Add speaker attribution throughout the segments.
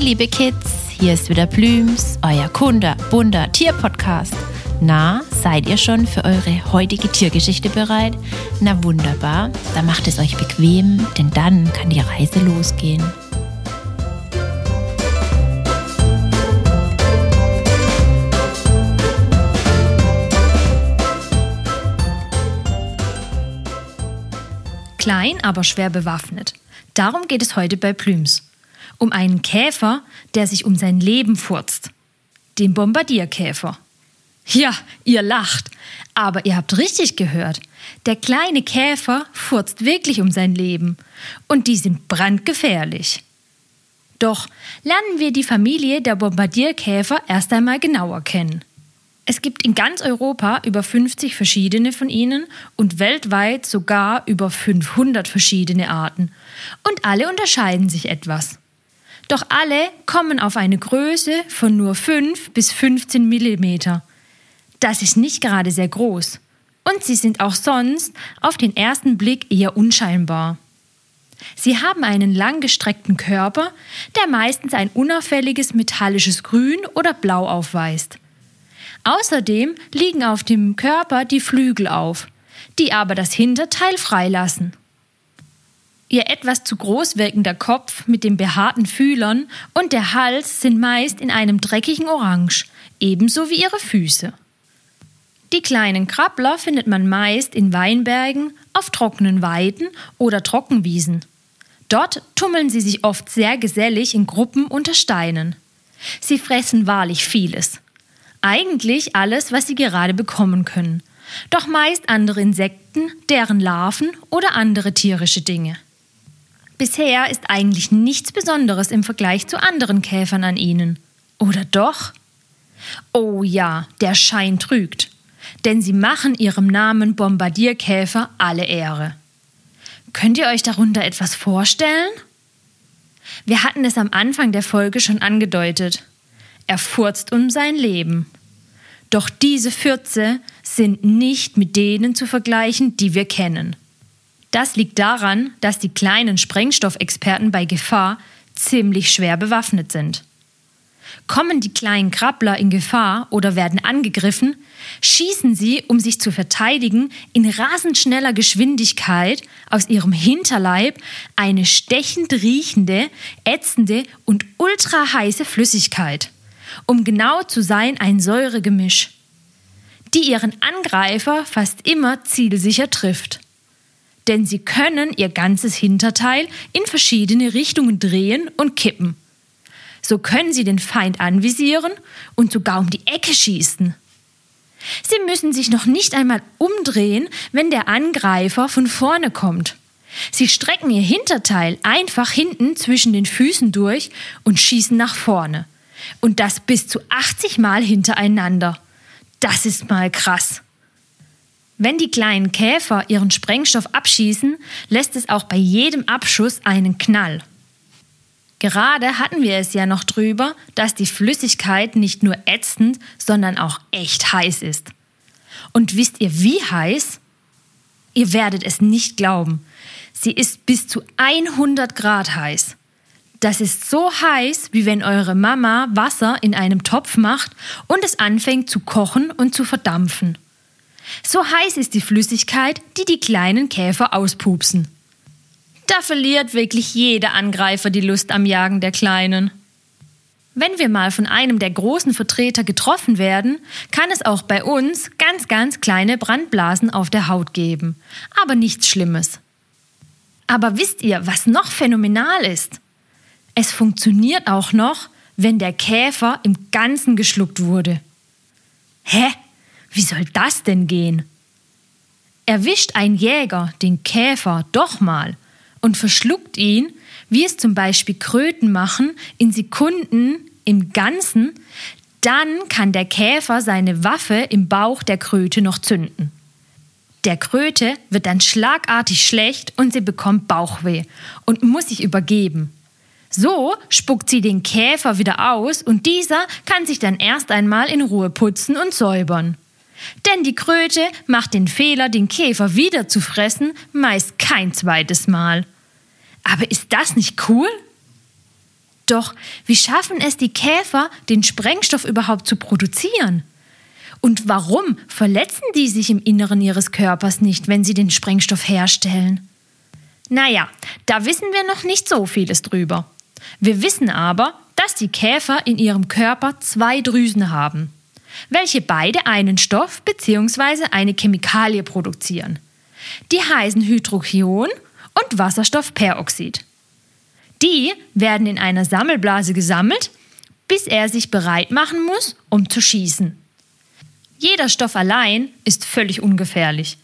Speaker 1: Hey liebe Kids, hier ist wieder Blüms, euer Kunde, bunter Tierpodcast. Na, seid ihr schon für eure heutige Tiergeschichte bereit? Na wunderbar, dann macht es euch bequem, denn dann kann die Reise losgehen.
Speaker 2: Klein, aber schwer bewaffnet. Darum geht es heute bei Plüms. Um einen Käfer, der sich um sein Leben furzt. Den Bombardierkäfer. Ja, ihr lacht, aber ihr habt richtig gehört. Der kleine Käfer furzt wirklich um sein Leben. Und die sind brandgefährlich. Doch lernen wir die Familie der Bombardierkäfer erst einmal genauer kennen. Es gibt in ganz Europa über 50 verschiedene von ihnen und weltweit sogar über 500 verschiedene Arten. Und alle unterscheiden sich etwas. Doch alle kommen auf eine Größe von nur 5 bis 15 Millimeter. Das ist nicht gerade sehr groß. Und sie sind auch sonst auf den ersten Blick eher unscheinbar. Sie haben einen langgestreckten Körper, der meistens ein unauffälliges metallisches Grün oder Blau aufweist. Außerdem liegen auf dem Körper die Flügel auf, die aber das Hinterteil freilassen. Ihr etwas zu groß wirkender Kopf mit den behaarten Fühlern und der Hals sind meist in einem dreckigen Orange, ebenso wie ihre Füße. Die kleinen Krabbler findet man meist in Weinbergen, auf trockenen Weiden oder Trockenwiesen. Dort tummeln sie sich oft sehr gesellig in Gruppen unter Steinen. Sie fressen wahrlich vieles. Eigentlich alles, was sie gerade bekommen können. Doch meist andere Insekten, deren Larven oder andere tierische Dinge. Bisher ist eigentlich nichts Besonderes im Vergleich zu anderen Käfern an ihnen. Oder doch? Oh ja, der Schein trügt. Denn sie machen ihrem Namen Bombardierkäfer alle Ehre. Könnt ihr euch darunter etwas vorstellen? Wir hatten es am Anfang der Folge schon angedeutet. Er furzt um sein Leben. Doch diese Fürze sind nicht mit denen zu vergleichen, die wir kennen. Das liegt daran, dass die kleinen Sprengstoffexperten bei Gefahr ziemlich schwer bewaffnet sind. Kommen die kleinen Krabbler in Gefahr oder werden angegriffen, schießen sie, um sich zu verteidigen, in rasend schneller Geschwindigkeit aus ihrem Hinterleib eine stechend riechende, ätzende und ultra heiße Flüssigkeit um genau zu sein ein Säuregemisch, die ihren Angreifer fast immer zielsicher trifft. Denn sie können ihr ganzes Hinterteil in verschiedene Richtungen drehen und kippen. So können sie den Feind anvisieren und sogar um die Ecke schießen. Sie müssen sich noch nicht einmal umdrehen, wenn der Angreifer von vorne kommt. Sie strecken ihr Hinterteil einfach hinten zwischen den Füßen durch und schießen nach vorne. Und das bis zu 80 Mal hintereinander. Das ist mal krass. Wenn die kleinen Käfer ihren Sprengstoff abschießen, lässt es auch bei jedem Abschuss einen Knall. Gerade hatten wir es ja noch drüber, dass die Flüssigkeit nicht nur ätzend, sondern auch echt heiß ist. Und wisst ihr wie heiß? Ihr werdet es nicht glauben. Sie ist bis zu 100 Grad heiß. Das ist so heiß, wie wenn eure Mama Wasser in einem Topf macht und es anfängt zu kochen und zu verdampfen. So heiß ist die Flüssigkeit, die die kleinen Käfer auspupsen. Da verliert wirklich jeder Angreifer die Lust am Jagen der Kleinen. Wenn wir mal von einem der großen Vertreter getroffen werden, kann es auch bei uns ganz, ganz kleine Brandblasen auf der Haut geben. Aber nichts Schlimmes. Aber wisst ihr, was noch phänomenal ist? Es funktioniert auch noch, wenn der Käfer im Ganzen geschluckt wurde. Hä? Wie soll das denn gehen? Erwischt ein Jäger den Käfer doch mal und verschluckt ihn, wie es zum Beispiel Kröten machen, in Sekunden im Ganzen, dann kann der Käfer seine Waffe im Bauch der Kröte noch zünden. Der Kröte wird dann schlagartig schlecht und sie bekommt Bauchweh und muss sich übergeben. So spuckt sie den Käfer wieder aus und dieser kann sich dann erst einmal in Ruhe putzen und säubern. Denn die Kröte macht den Fehler, den Käfer wieder zu fressen, meist kein zweites Mal. Aber ist das nicht cool? Doch wie schaffen es die Käfer, den Sprengstoff überhaupt zu produzieren? Und warum verletzen die sich im Inneren ihres Körpers nicht, wenn sie den Sprengstoff herstellen? Naja, da wissen wir noch nicht so vieles drüber. Wir wissen aber, dass die Käfer in ihrem Körper zwei Drüsen haben, welche beide einen Stoff bzw. eine Chemikalie produzieren. Die heißen Hydrochion und Wasserstoffperoxid. Die werden in einer Sammelblase gesammelt, bis er sich bereit machen muss, um zu schießen. Jeder Stoff allein ist völlig ungefährlich.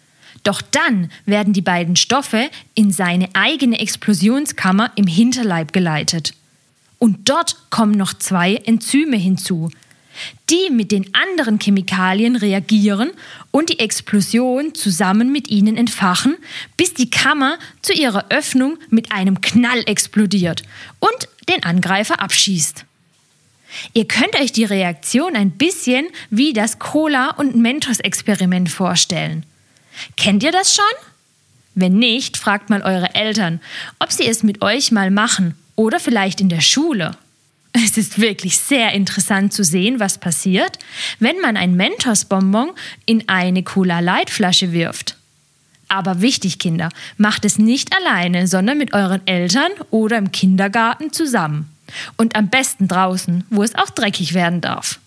Speaker 2: Doch dann werden die beiden Stoffe in seine eigene Explosionskammer im Hinterleib geleitet. Und dort kommen noch zwei Enzyme hinzu, die mit den anderen Chemikalien reagieren und die Explosion zusammen mit ihnen entfachen, bis die Kammer zu ihrer Öffnung mit einem Knall explodiert und den Angreifer abschießt. Ihr könnt euch die Reaktion ein bisschen wie das Cola- und Mentos-Experiment vorstellen. Kennt ihr das schon? Wenn nicht, fragt mal eure Eltern, ob sie es mit euch mal machen oder vielleicht in der Schule. Es ist wirklich sehr interessant zu sehen, was passiert, wenn man ein Mentos-Bonbon in eine Cola-Light-Flasche wirft. Aber wichtig, Kinder, macht es nicht alleine, sondern mit euren Eltern oder im Kindergarten zusammen. Und am besten draußen, wo es auch dreckig werden darf.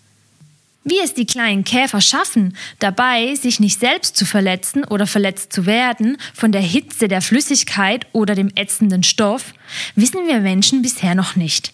Speaker 2: Wie es die kleinen Käfer schaffen, dabei sich nicht selbst zu verletzen oder verletzt zu werden von der Hitze der Flüssigkeit oder dem ätzenden Stoff, wissen wir Menschen bisher noch nicht.